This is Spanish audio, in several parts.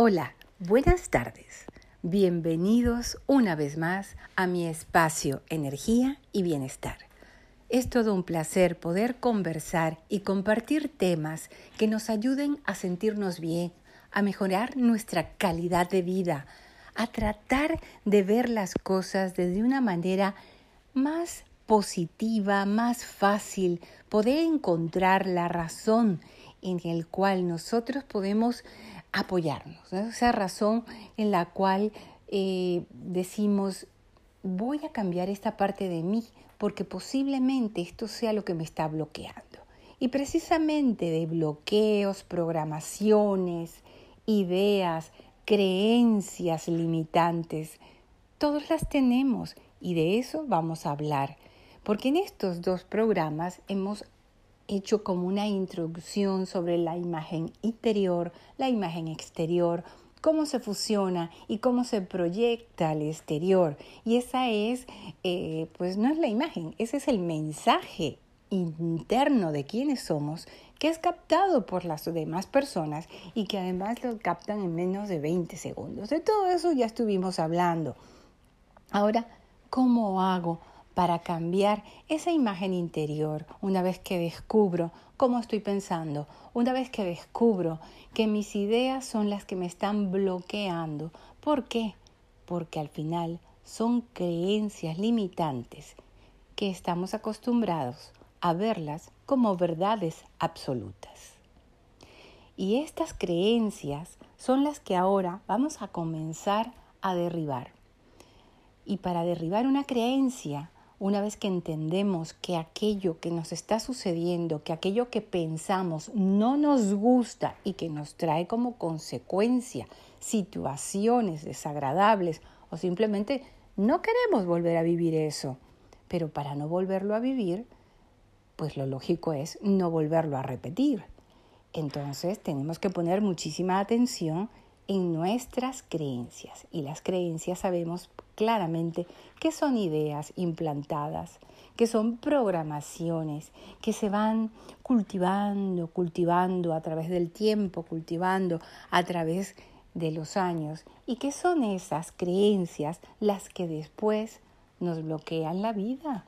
Hola, buenas tardes. Bienvenidos una vez más a mi espacio Energía y Bienestar. Es todo un placer poder conversar y compartir temas que nos ayuden a sentirnos bien, a mejorar nuestra calidad de vida, a tratar de ver las cosas desde una manera más positiva, más fácil, poder encontrar la razón en el cual nosotros podemos apoyarnos, esa razón en la cual eh, decimos, voy a cambiar esta parte de mí porque posiblemente esto sea lo que me está bloqueando. Y precisamente de bloqueos, programaciones, ideas, creencias limitantes, todos las tenemos y de eso vamos a hablar. Porque en estos dos programas hemos hecho como una introducción sobre la imagen interior, la imagen exterior, cómo se fusiona y cómo se proyecta al exterior. Y esa es, eh, pues no es la imagen, ese es el mensaje interno de quiénes somos que es captado por las demás personas y que además lo captan en menos de 20 segundos. De todo eso ya estuvimos hablando. Ahora, ¿cómo hago para cambiar esa imagen interior una vez que descubro cómo estoy pensando, una vez que descubro que mis ideas son las que me están bloqueando. ¿Por qué? Porque al final son creencias limitantes que estamos acostumbrados a verlas como verdades absolutas. Y estas creencias son las que ahora vamos a comenzar a derribar. Y para derribar una creencia una vez que entendemos que aquello que nos está sucediendo, que aquello que pensamos no nos gusta y que nos trae como consecuencia situaciones desagradables o simplemente no queremos volver a vivir eso, pero para no volverlo a vivir, pues lo lógico es no volverlo a repetir. Entonces tenemos que poner muchísima atención en nuestras creencias y las creencias sabemos claramente que son ideas implantadas, que son programaciones que se van cultivando, cultivando a través del tiempo, cultivando a través de los años y que son esas creencias las que después nos bloquean la vida.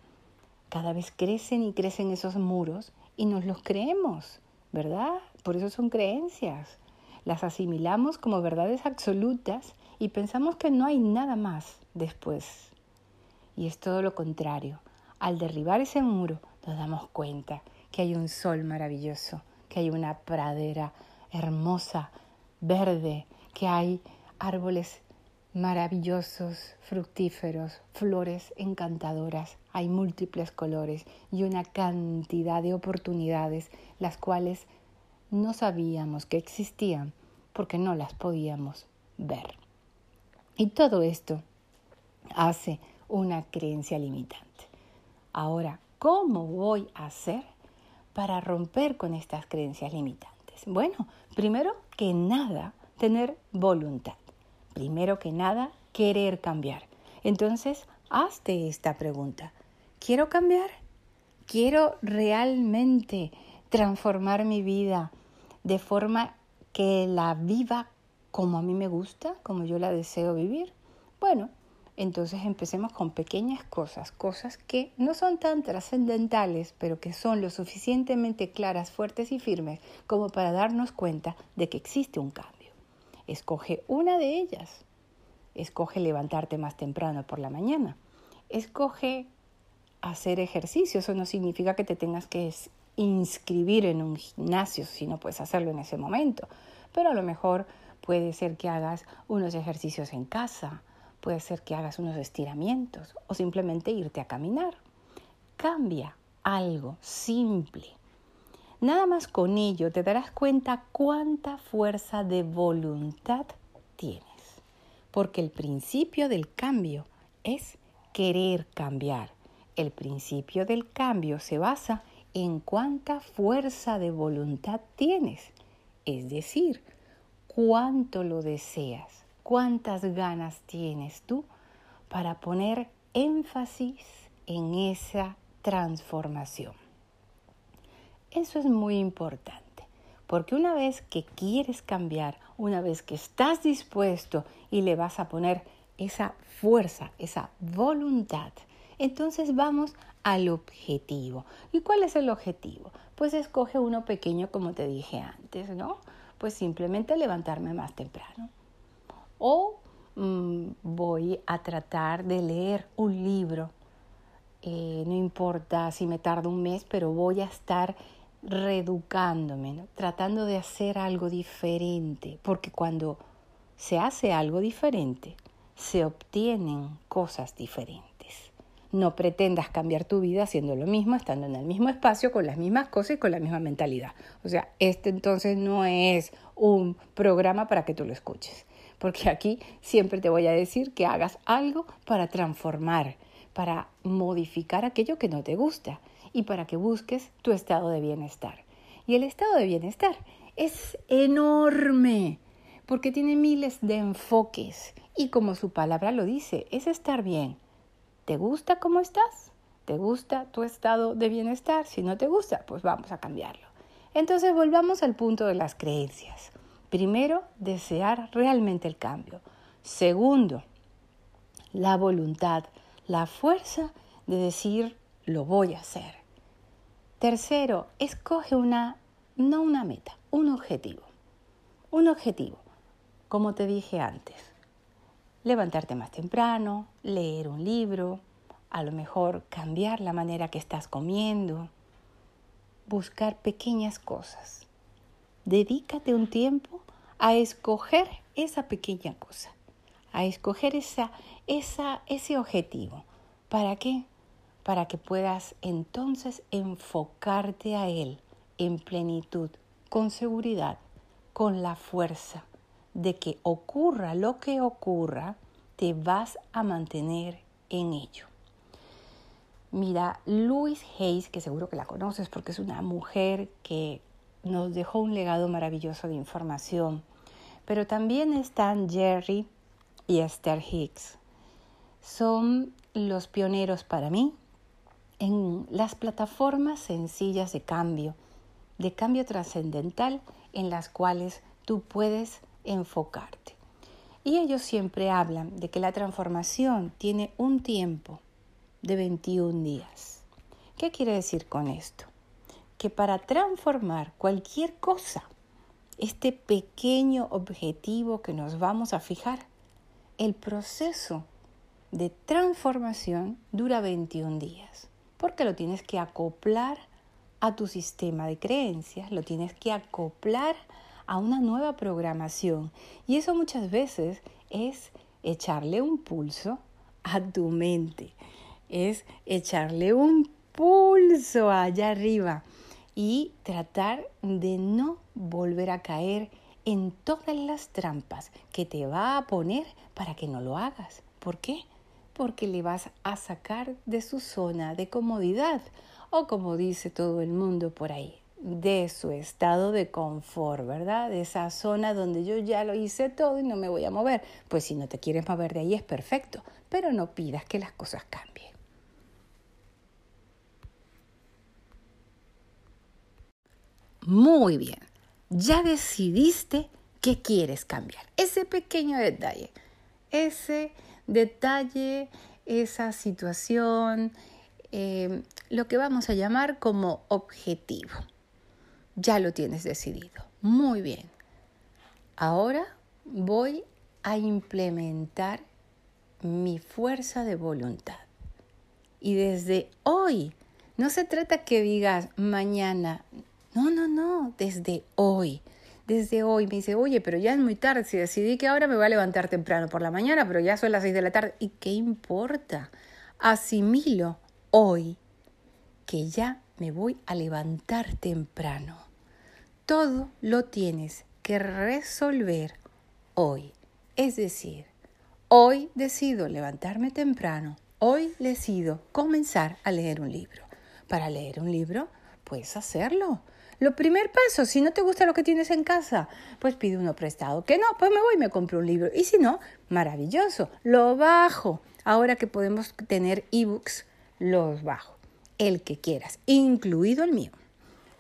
Cada vez crecen y crecen esos muros y nos los creemos, ¿verdad? Por eso son creencias las asimilamos como verdades absolutas y pensamos que no hay nada más después. Y es todo lo contrario. Al derribar ese muro nos damos cuenta que hay un sol maravilloso, que hay una pradera hermosa, verde, que hay árboles maravillosos, fructíferos, flores encantadoras, hay múltiples colores y una cantidad de oportunidades las cuales no sabíamos que existían porque no las podíamos ver. Y todo esto hace una creencia limitante. Ahora, ¿cómo voy a hacer para romper con estas creencias limitantes? Bueno, primero que nada, tener voluntad. Primero que nada, querer cambiar. Entonces, hazte esta pregunta. ¿Quiero cambiar? ¿Quiero realmente transformar mi vida de forma que la viva como a mí me gusta, como yo la deseo vivir? Bueno, entonces empecemos con pequeñas cosas, cosas que no son tan trascendentales, pero que son lo suficientemente claras, fuertes y firmes como para darnos cuenta de que existe un cambio. Escoge una de ellas. Escoge levantarte más temprano por la mañana. Escoge hacer ejercicio. Eso no significa que te tengas que inscribir en un gimnasio si no puedes hacerlo en ese momento. Pero a lo mejor puede ser que hagas unos ejercicios en casa, puede ser que hagas unos estiramientos o simplemente irte a caminar. Cambia algo simple. Nada más con ello te darás cuenta cuánta fuerza de voluntad tienes. Porque el principio del cambio es querer cambiar. El principio del cambio se basa en cuánta fuerza de voluntad tienes, es decir, cuánto lo deseas, cuántas ganas tienes tú para poner énfasis en esa transformación. Eso es muy importante, Porque una vez que quieres cambiar, una vez que estás dispuesto y le vas a poner esa fuerza, esa voluntad, entonces vamos al objetivo. ¿Y cuál es el objetivo? Pues escoge uno pequeño como te dije antes, ¿no? Pues simplemente levantarme más temprano. O mm, voy a tratar de leer un libro. Eh, no importa si me tarda un mes, pero voy a estar reeducándome, tratando de hacer algo diferente, porque cuando se hace algo diferente, se obtienen cosas diferentes. No pretendas cambiar tu vida haciendo lo mismo, estando en el mismo espacio, con las mismas cosas y con la misma mentalidad. O sea, este entonces no es un programa para que tú lo escuches, porque aquí siempre te voy a decir que hagas algo para transformar, para modificar aquello que no te gusta y para que busques tu estado de bienestar. Y el estado de bienestar es enorme porque tiene miles de enfoques y como su palabra lo dice, es estar bien ¿Te gusta cómo estás? ¿Te gusta tu estado de bienestar? Si no te gusta, pues vamos a cambiarlo. Entonces volvamos al punto de las creencias. Primero, desear realmente el cambio. Segundo, la voluntad, la fuerza de decir lo voy a hacer. Tercero, escoge una, no una meta, un objetivo. Un objetivo, como te dije antes levantarte más temprano, leer un libro, a lo mejor cambiar la manera que estás comiendo, buscar pequeñas cosas. Dedícate un tiempo a escoger esa pequeña cosa, a escoger esa, esa, ese objetivo. ¿Para qué? Para que puedas entonces enfocarte a él en plenitud, con seguridad, con la fuerza de que ocurra lo que ocurra, te vas a mantener en ello. Mira, Louise Hayes, que seguro que la conoces porque es una mujer que nos dejó un legado maravilloso de información, pero también están Jerry y Esther Hicks. Son los pioneros para mí en las plataformas sencillas de cambio, de cambio trascendental en las cuales tú puedes enfocarte. Y ellos siempre hablan de que la transformación tiene un tiempo de 21 días. ¿Qué quiere decir con esto? Que para transformar cualquier cosa, este pequeño objetivo que nos vamos a fijar, el proceso de transformación dura 21 días, porque lo tienes que acoplar a tu sistema de creencias, lo tienes que acoplar a una nueva programación. Y eso muchas veces es echarle un pulso a tu mente, es echarle un pulso allá arriba y tratar de no volver a caer en todas las trampas que te va a poner para que no lo hagas. ¿Por qué? Porque le vas a sacar de su zona de comodidad o como dice todo el mundo por ahí, de su estado de confort, ¿verdad? De esa zona donde yo ya lo hice todo y no me voy a mover. Pues si no te quieres mover de ahí es perfecto, pero no pidas que las cosas cambien. Muy bien, ya decidiste qué quieres cambiar. Ese pequeño detalle, ese detalle, esa situación, eh, lo que vamos a llamar como objetivo ya lo tienes decidido. Muy bien. Ahora voy a implementar mi fuerza de voluntad. Y desde hoy, no se trata que digas mañana, no, no, no, desde hoy. Desde hoy me dice, oye, pero ya es muy tarde, si decidí que ahora me voy a levantar temprano por la mañana, pero ya son las seis de la tarde. ¿Y qué importa? Asimilo hoy que ya me voy a levantar temprano. Todo lo tienes que resolver hoy. Es decir, hoy decido levantarme temprano, hoy decido comenzar a leer un libro. Para leer un libro, puedes hacerlo. Lo primer paso, si no te gusta lo que tienes en casa, pues pide uno prestado. Que no, pues me voy y me compro un libro. Y si no, maravilloso, lo bajo. Ahora que podemos tener ebooks, los bajo el que quieras, incluido el mío.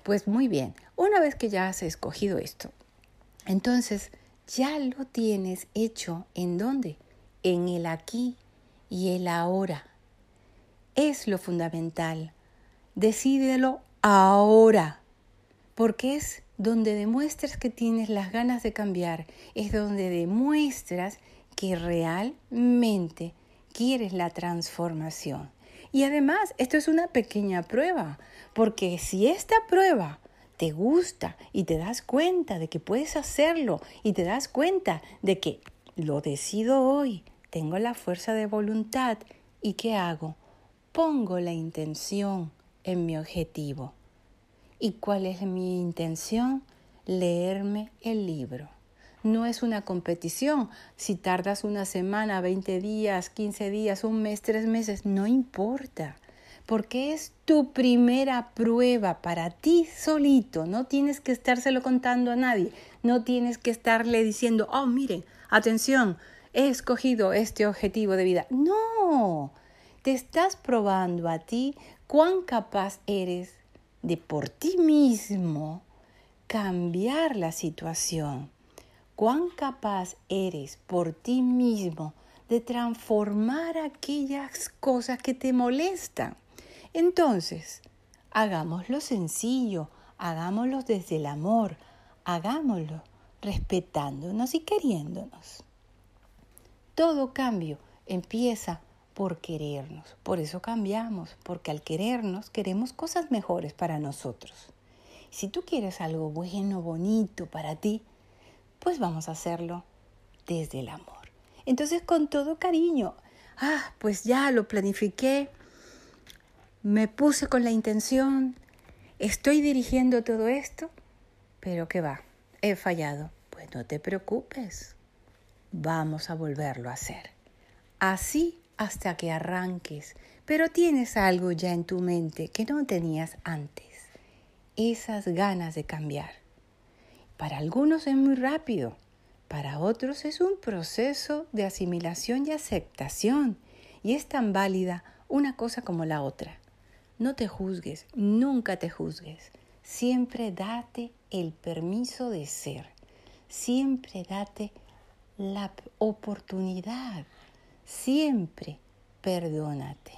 Pues muy bien, una vez que ya has escogido esto, entonces ya lo tienes hecho en dónde? En el aquí y el ahora. Es lo fundamental. Decídelo ahora, porque es donde demuestras que tienes las ganas de cambiar, es donde demuestras que realmente quieres la transformación. Y además, esto es una pequeña prueba, porque si esta prueba te gusta y te das cuenta de que puedes hacerlo y te das cuenta de que lo decido hoy, tengo la fuerza de voluntad y ¿qué hago? Pongo la intención en mi objetivo. ¿Y cuál es mi intención? Leerme el libro. No es una competición. Si tardas una semana, 20 días, 15 días, un mes, tres meses, no importa. Porque es tu primera prueba para ti solito. No tienes que estárselo contando a nadie. No tienes que estarle diciendo, oh, miren, atención, he escogido este objetivo de vida. No, te estás probando a ti cuán capaz eres de por ti mismo cambiar la situación cuán capaz eres por ti mismo de transformar aquellas cosas que te molestan. Entonces, hagámoslo sencillo, hagámoslo desde el amor, hagámoslo respetándonos y queriéndonos. Todo cambio empieza por querernos, por eso cambiamos, porque al querernos queremos cosas mejores para nosotros. Si tú quieres algo bueno, bonito para ti, pues vamos a hacerlo desde el amor. Entonces, con todo cariño, ah, pues ya lo planifiqué, me puse con la intención, estoy dirigiendo todo esto, pero ¿qué va? He fallado. Pues no te preocupes, vamos a volverlo a hacer. Así hasta que arranques, pero tienes algo ya en tu mente que no tenías antes, esas ganas de cambiar. Para algunos es muy rápido, para otros es un proceso de asimilación y aceptación y es tan válida una cosa como la otra. No te juzgues, nunca te juzgues. Siempre date el permiso de ser. Siempre date la oportunidad. Siempre perdónate.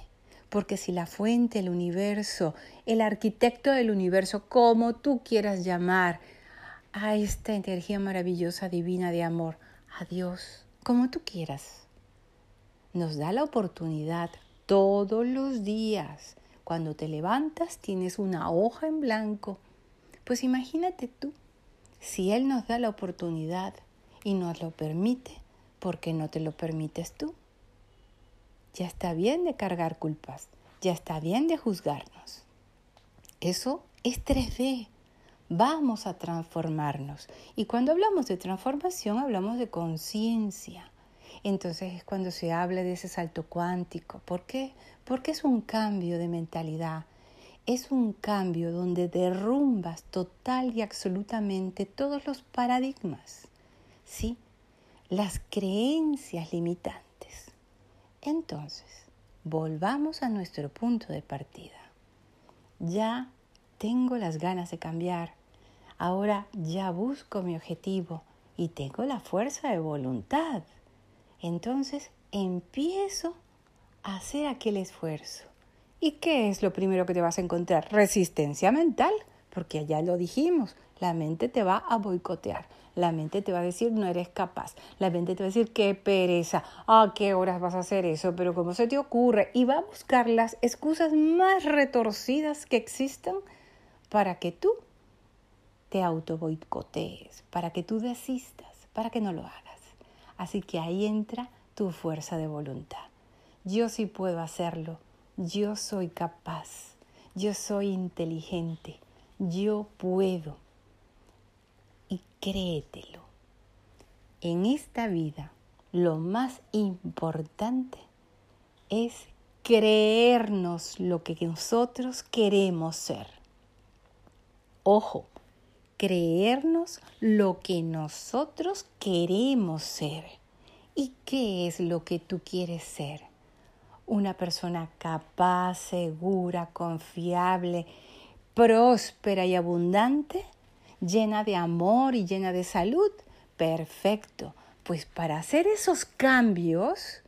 Porque si la fuente, el universo, el arquitecto del universo, como tú quieras llamar, a esta energía maravillosa, divina de amor, a Dios, como tú quieras. Nos da la oportunidad todos los días. Cuando te levantas tienes una hoja en blanco. Pues imagínate tú, si Él nos da la oportunidad y nos lo permite, ¿por qué no te lo permites tú? Ya está bien de cargar culpas, ya está bien de juzgarnos. Eso es 3D, vamos a transformarnos. Y cuando hablamos de transformación, hablamos de conciencia. Entonces es cuando se habla de ese salto cuántico. ¿Por qué? Porque es un cambio de mentalidad. Es un cambio donde derrumbas total y absolutamente todos los paradigmas. ¿Sí? Las creencias limitantes. Entonces, volvamos a nuestro punto de partida. Ya tengo las ganas de cambiar. Ahora ya busco mi objetivo y tengo la fuerza de voluntad. Entonces empiezo a hacer aquel esfuerzo. ¿Y qué es lo primero que te vas a encontrar? Resistencia mental, porque ya lo dijimos, la mente te va a boicotear, la mente te va a decir no eres capaz, la mente te va a decir qué pereza, a qué horas vas a hacer eso, pero cómo se te ocurre, y va a buscar las excusas más retorcidas que existan para que tú te auto boicotees, para que tú desistas, para que no lo hagas. Así que ahí entra tu fuerza de voluntad. Yo sí puedo hacerlo, yo soy capaz, yo soy inteligente, yo puedo. Y créetelo. En esta vida lo más importante es creernos lo que nosotros queremos ser. Ojo, creernos lo que nosotros queremos ser. ¿Y qué es lo que tú quieres ser? Una persona capaz, segura, confiable, próspera y abundante, llena de amor y llena de salud. Perfecto. Pues para hacer esos cambios,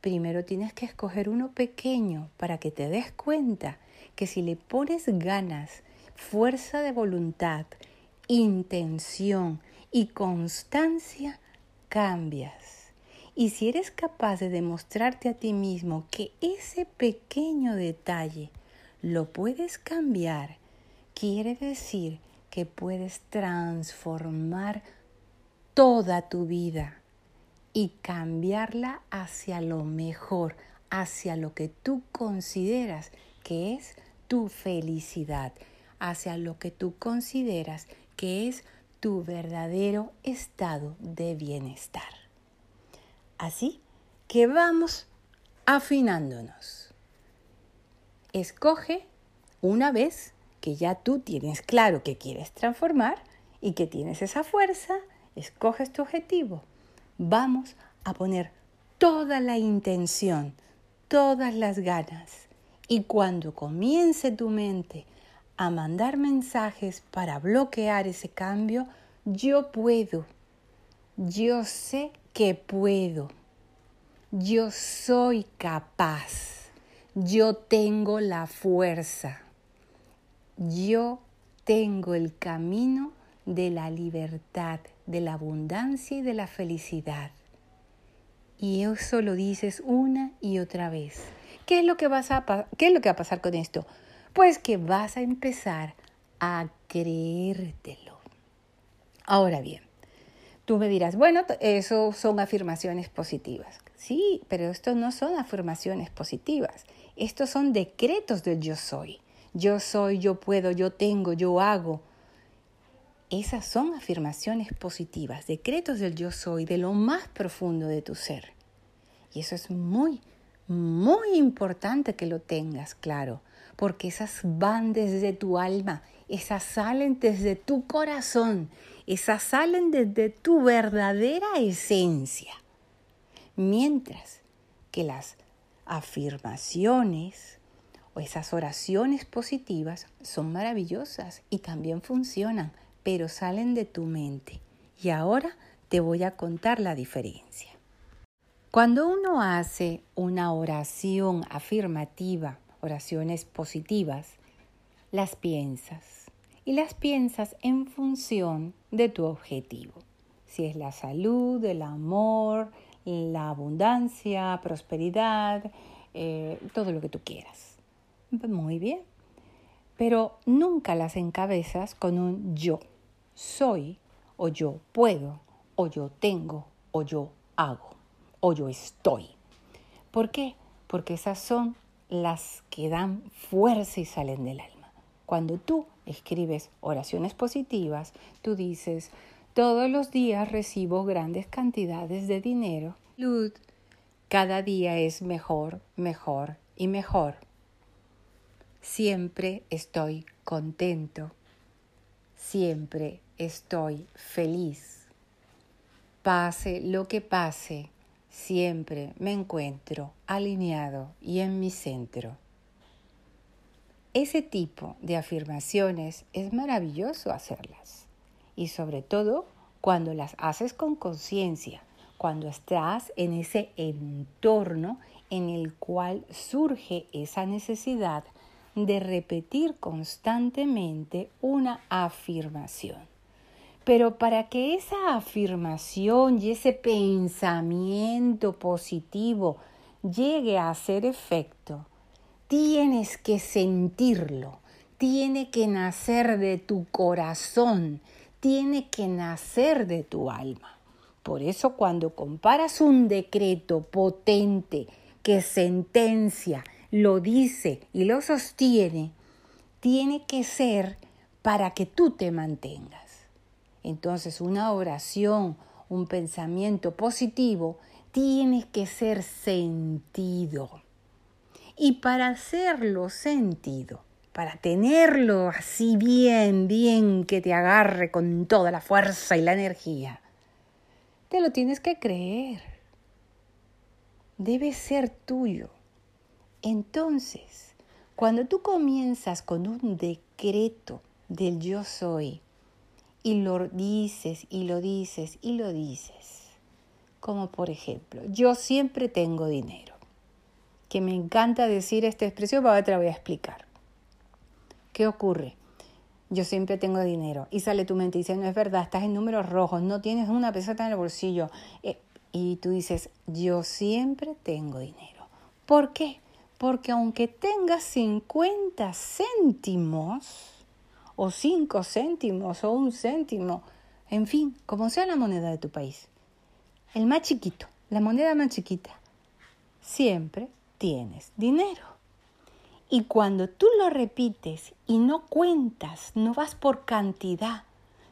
primero tienes que escoger uno pequeño para que te des cuenta que si le pones ganas, fuerza de voluntad, intención y constancia, cambias. Y si eres capaz de demostrarte a ti mismo que ese pequeño detalle lo puedes cambiar, quiere decir que puedes transformar toda tu vida y cambiarla hacia lo mejor, hacia lo que tú consideras que es tu felicidad, hacia lo que tú consideras que es tu verdadero estado de bienestar. Así que vamos afinándonos. Escoge una vez que ya tú tienes claro que quieres transformar y que tienes esa fuerza, escoges tu objetivo. Vamos a poner toda la intención, todas las ganas. Y cuando comience tu mente a mandar mensajes para bloquear ese cambio, yo puedo, yo sé que puedo, yo soy capaz, yo tengo la fuerza, yo tengo el camino de la libertad, de la abundancia y de la felicidad. Y eso lo dices una y otra vez. ¿Qué es lo que, vas a, qué es lo que va a pasar con esto? Pues que vas a empezar a creértelo. Ahora bien, tú me dirás, bueno, eso son afirmaciones positivas. Sí, pero esto no son afirmaciones positivas. Estos son decretos del yo soy. Yo soy, yo puedo, yo tengo, yo hago. Esas son afirmaciones positivas, decretos del yo soy, de lo más profundo de tu ser. Y eso es muy, muy importante que lo tengas claro, porque esas van desde tu alma, esas salen desde tu corazón, esas salen desde tu verdadera esencia. Mientras que las afirmaciones o esas oraciones positivas son maravillosas y también funcionan, pero salen de tu mente. Y ahora te voy a contar la diferencia. Cuando uno hace una oración afirmativa oraciones positivas, las piensas y las piensas en función de tu objetivo. Si es la salud, el amor, la abundancia, prosperidad, eh, todo lo que tú quieras. Muy bien. Pero nunca las encabezas con un yo soy o yo puedo o yo tengo o yo hago o yo estoy. ¿Por qué? Porque esas son las que dan fuerza y salen del alma. Cuando tú escribes oraciones positivas, tú dices, todos los días recibo grandes cantidades de dinero. Luz, cada día es mejor, mejor y mejor. Siempre estoy contento. Siempre estoy feliz. Pase lo que pase, siempre me encuentro alineado y en mi centro. Ese tipo de afirmaciones es maravilloso hacerlas y sobre todo cuando las haces con conciencia, cuando estás en ese entorno en el cual surge esa necesidad de repetir constantemente una afirmación. Pero para que esa afirmación y ese pensamiento positivo llegue a hacer efecto, tienes que sentirlo, tiene que nacer de tu corazón, tiene que nacer de tu alma. Por eso cuando comparas un decreto potente que sentencia, lo dice y lo sostiene, tiene que ser para que tú te mantengas. Entonces una oración, un pensamiento positivo, tiene que ser sentido. Y para hacerlo sentido, para tenerlo así bien, bien, que te agarre con toda la fuerza y la energía, te lo tienes que creer. Debe ser tuyo. Entonces, cuando tú comienzas con un decreto, del yo soy y lo dices y lo dices y lo dices. Como por ejemplo, yo siempre tengo dinero. Que me encanta decir esta expresión, pero ahora te la voy a explicar. ¿Qué ocurre? Yo siempre tengo dinero. Y sale tu mente y dice, no es verdad, estás en números rojos, no tienes una peseta en el bolsillo. Eh, y tú dices, yo siempre tengo dinero. ¿Por qué? Porque aunque tengas 50 céntimos, o 5 céntimos, o un céntimo, en fin, como sea la moneda de tu país, el más chiquito, la moneda más chiquita, siempre tienes dinero. Y cuando tú lo repites y no cuentas, no vas por cantidad,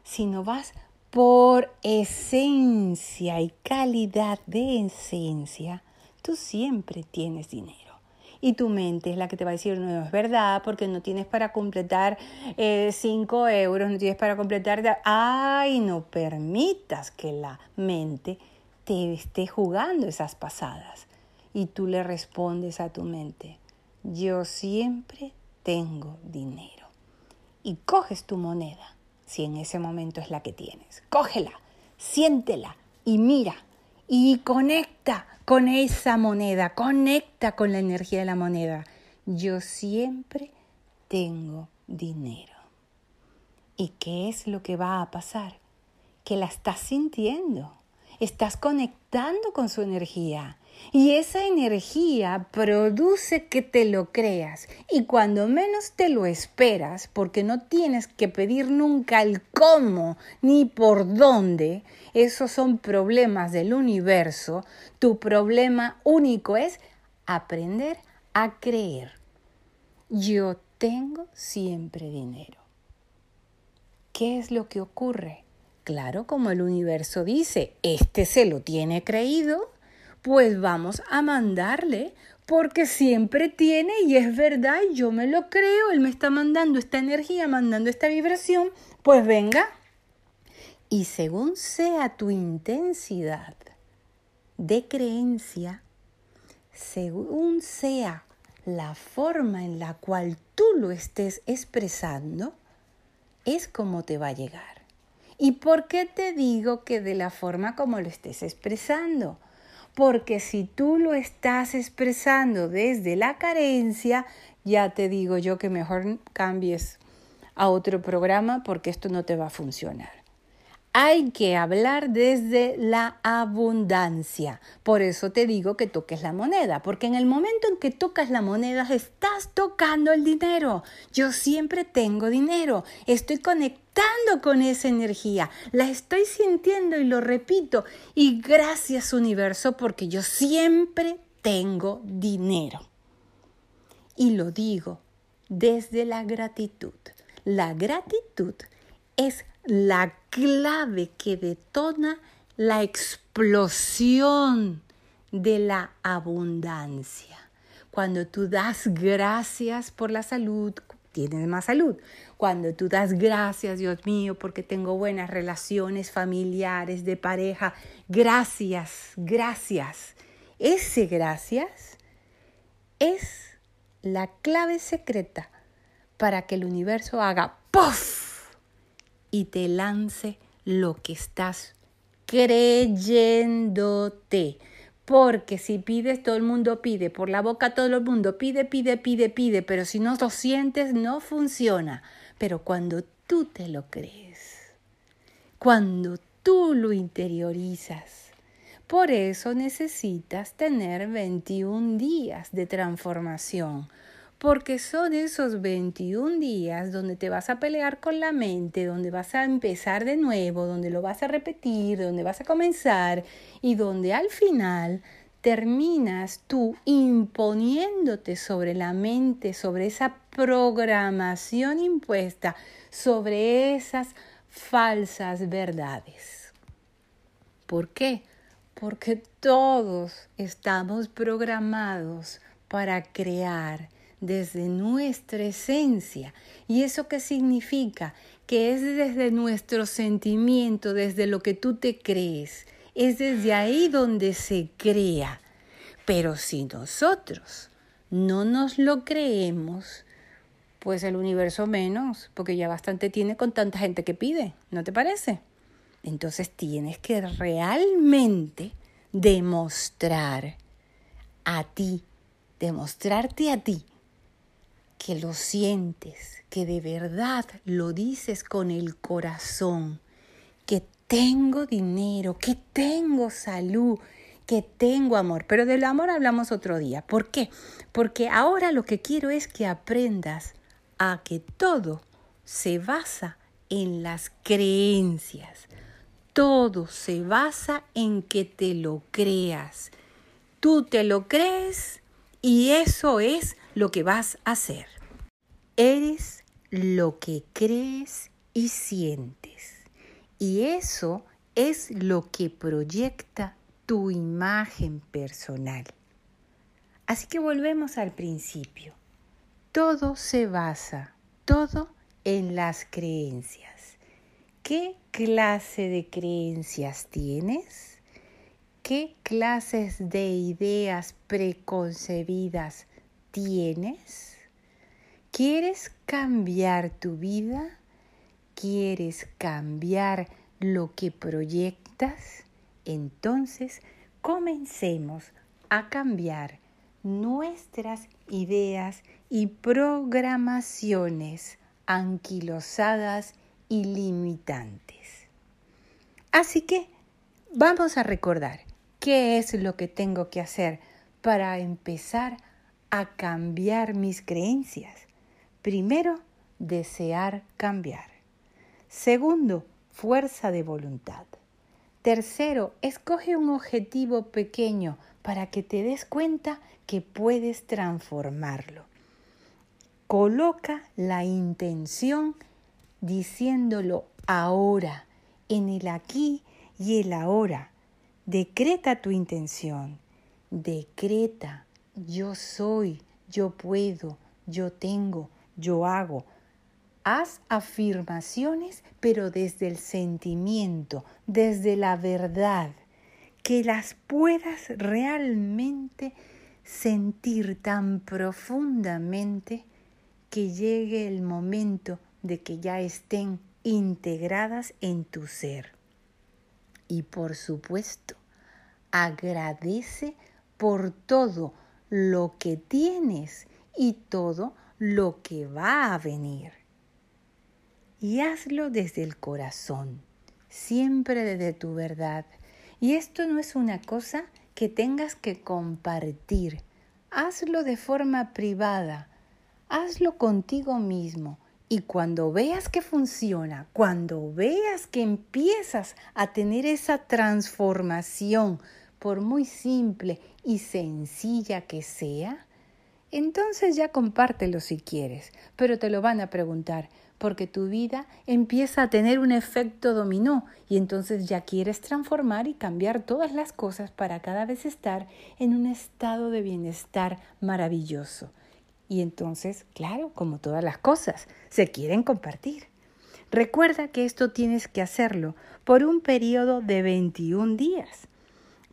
sino vas por esencia y calidad de esencia, tú siempre tienes dinero. Y tu mente es la que te va a decir, no, es verdad, porque no tienes para completar 5 eh, euros, no tienes para completar... Ay, no permitas que la mente te esté jugando esas pasadas. Y tú le respondes a tu mente, yo siempre tengo dinero. Y coges tu moneda, si en ese momento es la que tienes. Cógela, siéntela y mira y conecta con esa moneda, conecta con la energía de la moneda. Yo siempre tengo dinero. ¿Y qué es lo que va a pasar? Que la estás sintiendo, estás conectando con su energía y esa energía produce que te lo creas. Y cuando menos te lo esperas, porque no tienes que pedir nunca el cómo ni por dónde, esos son problemas del universo, tu problema único es aprender a creer. Yo tengo siempre dinero. ¿Qué es lo que ocurre? Claro, como el universo dice, este se lo tiene creído, pues vamos a mandarle, porque siempre tiene y es verdad, yo me lo creo, él me está mandando esta energía, mandando esta vibración, pues venga. Y según sea tu intensidad de creencia, según sea la forma en la cual tú lo estés expresando, es como te va a llegar. ¿Y por qué te digo que de la forma como lo estés expresando? porque si tú lo estás expresando desde la carencia, ya te digo yo que mejor cambies a otro programa porque esto no te va a funcionar. Hay que hablar desde la abundancia. Por eso te digo que toques la moneda, porque en el momento en que tocas la moneda estás tocando el dinero. Yo siempre tengo dinero. Estoy conectando con esa energía. La estoy sintiendo y lo repito. Y gracias universo porque yo siempre tengo dinero. Y lo digo desde la gratitud. La gratitud es la clave que detona la explosión de la abundancia. Cuando tú das gracias por la salud, tienes más salud. Cuando tú das gracias, Dios mío, porque tengo buenas relaciones familiares, de pareja, gracias, gracias. Ese gracias es la clave secreta para que el universo haga ¡puff! Y te lance lo que estás creyéndote. Porque si pides, todo el mundo pide. Por la boca todo el mundo pide, pide, pide, pide. Pero si no lo sientes, no funciona. Pero cuando tú te lo crees, cuando tú lo interiorizas, por eso necesitas tener 21 días de transformación porque son esos 21 días donde te vas a pelear con la mente, donde vas a empezar de nuevo, donde lo vas a repetir, donde vas a comenzar y donde al final terminas tú imponiéndote sobre la mente, sobre esa programación impuesta, sobre esas falsas verdades. ¿Por qué? Porque todos estamos programados para crear desde nuestra esencia. ¿Y eso qué significa? Que es desde nuestro sentimiento, desde lo que tú te crees. Es desde ahí donde se crea. Pero si nosotros no nos lo creemos, pues el universo menos, porque ya bastante tiene con tanta gente que pide, ¿no te parece? Entonces tienes que realmente demostrar a ti, demostrarte a ti que lo sientes, que de verdad lo dices con el corazón, que tengo dinero, que tengo salud, que tengo amor. Pero del amor hablamos otro día. ¿Por qué? Porque ahora lo que quiero es que aprendas a que todo se basa en las creencias. Todo se basa en que te lo creas. Tú te lo crees y eso es lo que vas a hacer. Eres lo que crees y sientes. Y eso es lo que proyecta tu imagen personal. Así que volvemos al principio. Todo se basa, todo en las creencias. ¿Qué clase de creencias tienes? ¿Qué clases de ideas preconcebidas tienes? ¿Quieres cambiar tu vida? ¿Quieres cambiar lo que proyectas? Entonces, comencemos a cambiar nuestras ideas y programaciones anquilosadas y limitantes. Así que vamos a recordar qué es lo que tengo que hacer para empezar a cambiar mis creencias. Primero, desear cambiar. Segundo, fuerza de voluntad. Tercero, escoge un objetivo pequeño para que te des cuenta que puedes transformarlo. Coloca la intención diciéndolo ahora, en el aquí y el ahora. Decreta tu intención. Decreta, yo soy, yo puedo, yo tengo, yo hago. Haz afirmaciones, pero desde el sentimiento, desde la verdad, que las puedas realmente sentir tan profundamente que llegue el momento de que ya estén integradas en tu ser. Y por supuesto, agradece por todo lo que tienes y todo lo que va a venir. Y hazlo desde el corazón, siempre desde tu verdad. Y esto no es una cosa que tengas que compartir. Hazlo de forma privada. Hazlo contigo mismo y cuando veas que funciona, cuando veas que empiezas a tener esa transformación, por muy simple y sencilla que sea, entonces ya compártelo si quieres, pero te lo van a preguntar, porque tu vida empieza a tener un efecto dominó y entonces ya quieres transformar y cambiar todas las cosas para cada vez estar en un estado de bienestar maravilloso. Y entonces, claro, como todas las cosas, se quieren compartir. Recuerda que esto tienes que hacerlo por un periodo de 21 días,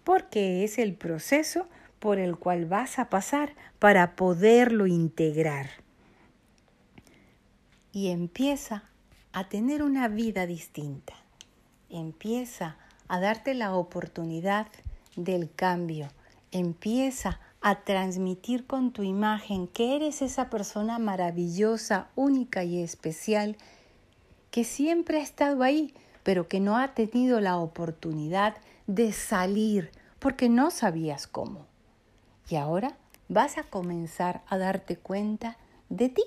porque es el proceso por el cual vas a pasar para poderlo integrar. Y empieza a tener una vida distinta. Empieza a darte la oportunidad del cambio. Empieza a transmitir con tu imagen que eres esa persona maravillosa, única y especial que siempre ha estado ahí, pero que no ha tenido la oportunidad de salir porque no sabías cómo. Y ahora vas a comenzar a darte cuenta de ti,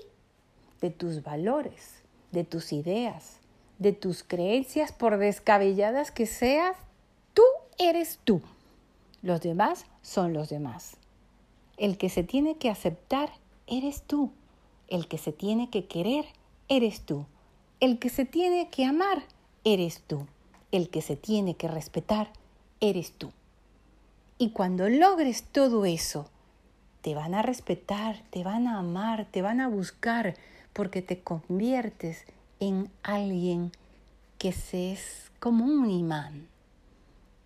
de tus valores, de tus ideas, de tus creencias, por descabelladas que seas, tú eres tú. Los demás son los demás. El que se tiene que aceptar eres tú. El que se tiene que querer eres tú. El que se tiene que amar eres tú. El que se tiene que respetar eres tú. Y cuando logres todo eso, te van a respetar, te van a amar, te van a buscar, porque te conviertes en alguien que se es como un imán.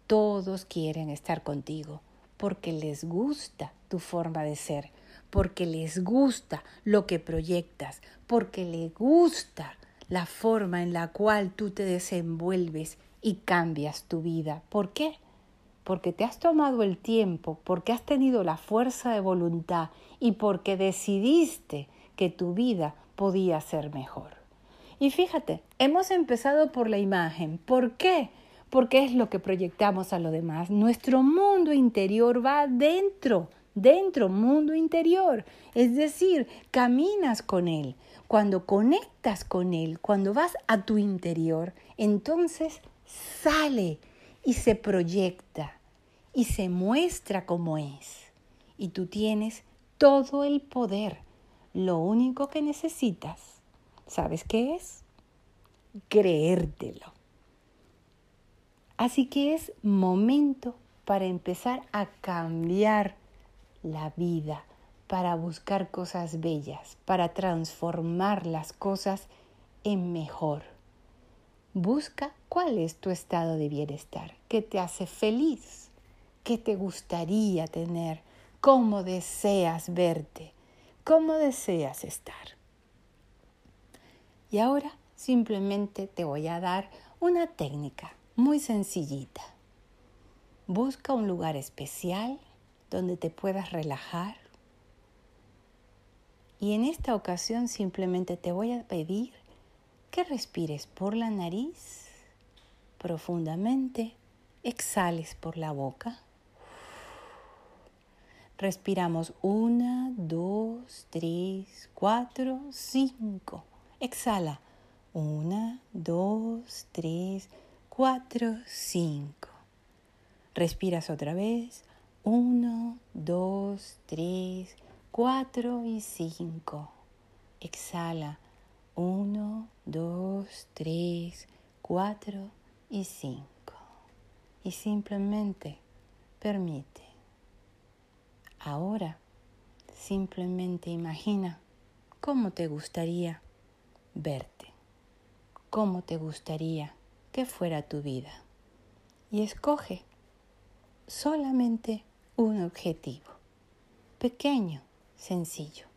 Todos quieren estar contigo porque les gusta tu forma de ser, porque les gusta lo que proyectas, porque les gusta la forma en la cual tú te desenvuelves y cambias tu vida. ¿Por qué? Porque te has tomado el tiempo, porque has tenido la fuerza de voluntad y porque decidiste que tu vida podía ser mejor. Y fíjate, hemos empezado por la imagen. ¿Por qué? Porque es lo que proyectamos a lo demás. Nuestro mundo interior va dentro, dentro, mundo interior. Es decir, caminas con él. Cuando conectas con él, cuando vas a tu interior, entonces sale y se proyecta y se muestra como es. Y tú tienes todo el poder. Lo único que necesitas ¿Sabes qué es? Creértelo. Así que es momento para empezar a cambiar la vida, para buscar cosas bellas, para transformar las cosas en mejor. Busca cuál es tu estado de bienestar, qué te hace feliz, qué te gustaría tener, cómo deseas verte, cómo deseas estar. Y ahora simplemente te voy a dar una técnica muy sencillita. Busca un lugar especial donde te puedas relajar. Y en esta ocasión simplemente te voy a pedir que respires por la nariz profundamente, exhales por la boca. Respiramos una, dos, tres, cuatro, cinco. Exhala. Una, dos, tres, cuatro, cinco. Respiras otra vez. Uno, dos, tres, cuatro y cinco. Exhala. Uno, dos, tres, cuatro y cinco. Y simplemente permite. Ahora, simplemente imagina cómo te gustaría verte, cómo te gustaría que fuera tu vida. Y escoge solamente un objetivo, pequeño, sencillo,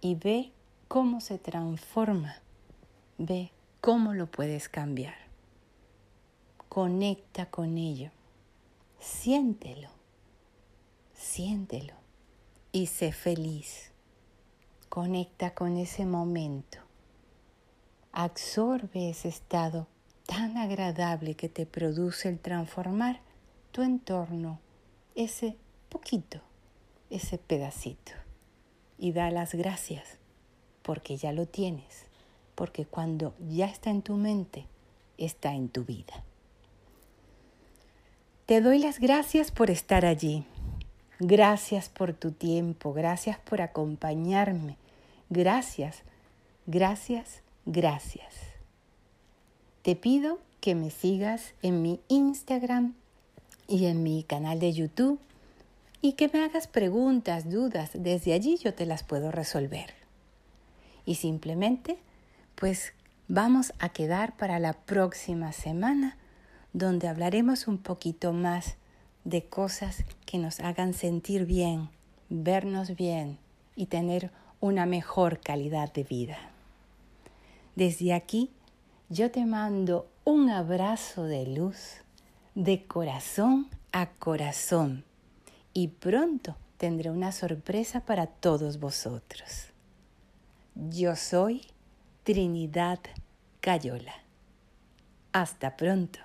y ve cómo se transforma, ve cómo lo puedes cambiar. Conecta con ello, siéntelo, siéntelo y sé feliz. Conecta con ese momento absorbe ese estado tan agradable que te produce el transformar tu entorno, ese poquito, ese pedacito. Y da las gracias porque ya lo tienes, porque cuando ya está en tu mente, está en tu vida. Te doy las gracias por estar allí. Gracias por tu tiempo, gracias por acompañarme. Gracias, gracias Gracias. Te pido que me sigas en mi Instagram y en mi canal de YouTube y que me hagas preguntas, dudas. Desde allí yo te las puedo resolver. Y simplemente, pues vamos a quedar para la próxima semana donde hablaremos un poquito más de cosas que nos hagan sentir bien, vernos bien y tener una mejor calidad de vida. Desde aquí yo te mando un abrazo de luz, de corazón a corazón, y pronto tendré una sorpresa para todos vosotros. Yo soy Trinidad Cayola. Hasta pronto.